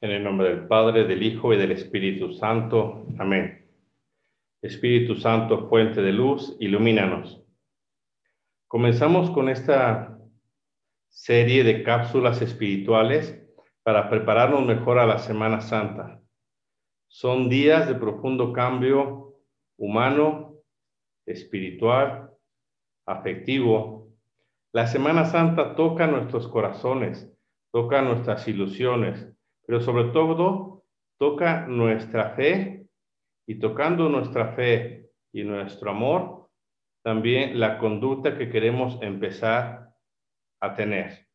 En el nombre del Padre, del Hijo y del Espíritu Santo. Amén. Espíritu Santo, fuente de luz, ilumínanos. Comenzamos con esta serie de cápsulas espirituales para prepararnos mejor a la Semana Santa. Son días de profundo cambio humano, espiritual, afectivo. La Semana Santa toca nuestros corazones, toca nuestras ilusiones, pero sobre todo toca nuestra fe y tocando nuestra fe y nuestro amor, también la conducta que queremos empezar a tener.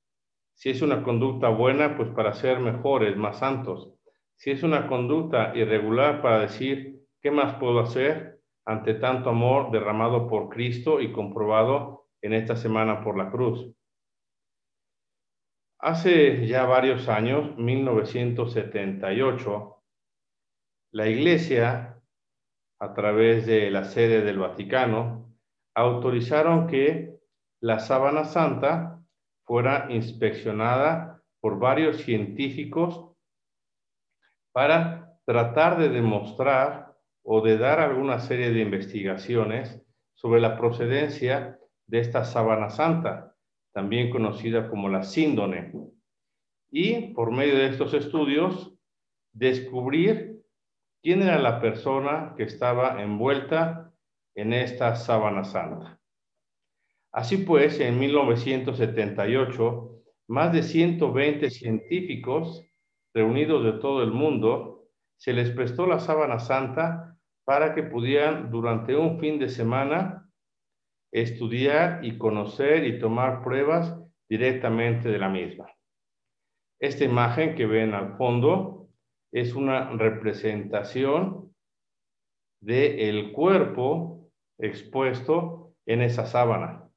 Si es una conducta buena, pues para ser mejores, más santos. Si es una conducta irregular, para decir, ¿qué más puedo hacer ante tanto amor derramado por Cristo y comprobado en esta semana por la cruz? Hace ya varios años, 1978, la Iglesia, a través de la sede del Vaticano, autorizaron que la sábana santa fuera inspeccionada por varios científicos para tratar de demostrar o de dar alguna serie de investigaciones sobre la procedencia de esta sábana santa también conocida como la síndone. Y por medio de estos estudios, descubrir quién era la persona que estaba envuelta en esta sábana santa. Así pues, en 1978, más de 120 científicos reunidos de todo el mundo, se les prestó la sábana santa para que pudieran durante un fin de semana estudiar y conocer y tomar pruebas directamente de la misma. Esta imagen que ven al fondo es una representación del cuerpo expuesto en esa sábana.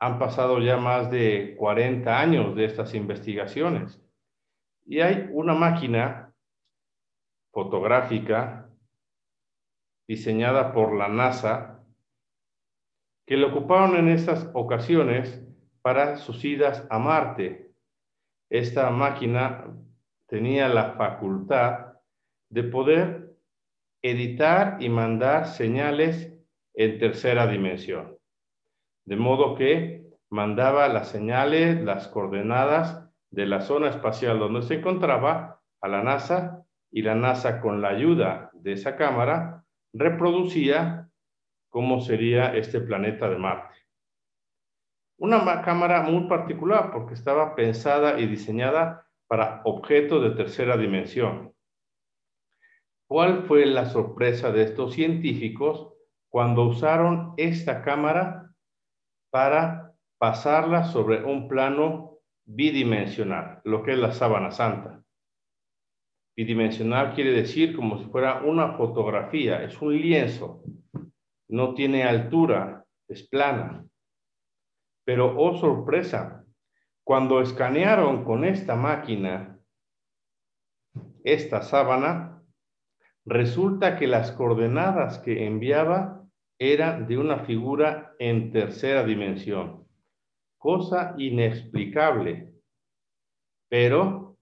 Han pasado ya más de 40 años de estas investigaciones y hay una máquina fotográfica diseñada por la NASA que le ocuparon en estas ocasiones para sus idas a Marte. Esta máquina tenía la facultad de poder editar y mandar señales en tercera dimensión. De modo que mandaba las señales, las coordenadas de la zona espacial donde se encontraba a la NASA y la NASA con la ayuda de esa cámara reproducía cómo sería este planeta de Marte. Una cámara muy particular porque estaba pensada y diseñada para objetos de tercera dimensión. ¿Cuál fue la sorpresa de estos científicos cuando usaron esta cámara para pasarla sobre un plano bidimensional, lo que es la sábana santa? Bidimensional quiere decir como si fuera una fotografía, es un lienzo no tiene altura, es plana. Pero, oh sorpresa, cuando escanearon con esta máquina esta sábana, resulta que las coordenadas que enviaba eran de una figura en tercera dimensión, cosa inexplicable. Pero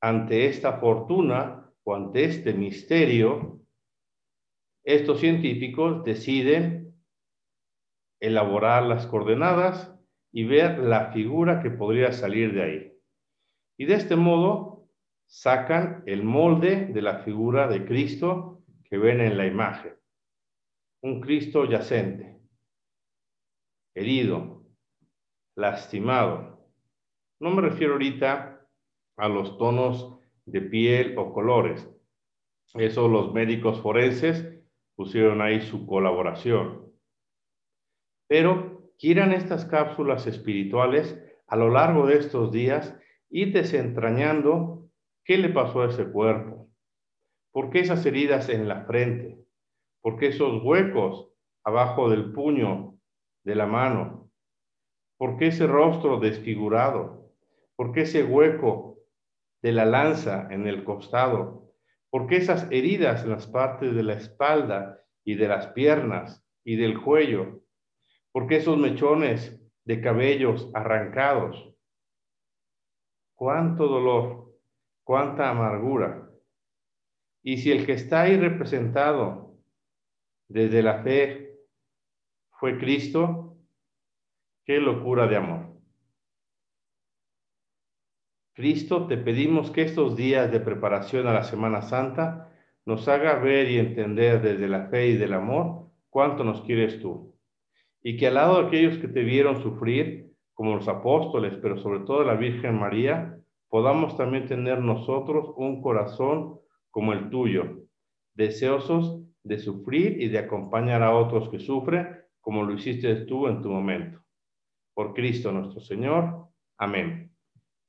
ante esta fortuna o ante este misterio, estos científicos deciden elaborar las coordenadas y ver la figura que podría salir de ahí. Y de este modo sacan el molde de la figura de Cristo que ven en la imagen. Un Cristo yacente, herido, lastimado. No me refiero ahorita a los tonos de piel o colores. Eso los médicos forenses pusieron ahí su colaboración. Pero quieran estas cápsulas espirituales a lo largo de estos días ir desentrañando qué le pasó a ese cuerpo, por qué esas heridas en la frente, por qué esos huecos abajo del puño de la mano, por qué ese rostro desfigurado, por qué ese hueco de la lanza en el costado, ¿Por qué esas heridas en las partes de la espalda y de las piernas y del cuello? ¿Por qué esos mechones de cabellos arrancados? ¿Cuánto dolor? cuánta amargura. Y si el que está ahí representado desde la fe fue Cristo, qué locura de amor. Cristo, te pedimos que estos días de preparación a la Semana Santa nos haga ver y entender desde la fe y del amor cuánto nos quieres tú. Y que al lado de aquellos que te vieron sufrir, como los apóstoles, pero sobre todo la Virgen María, podamos también tener nosotros un corazón como el tuyo, deseosos de sufrir y de acompañar a otros que sufren, como lo hiciste tú en tu momento. Por Cristo nuestro Señor. Amén.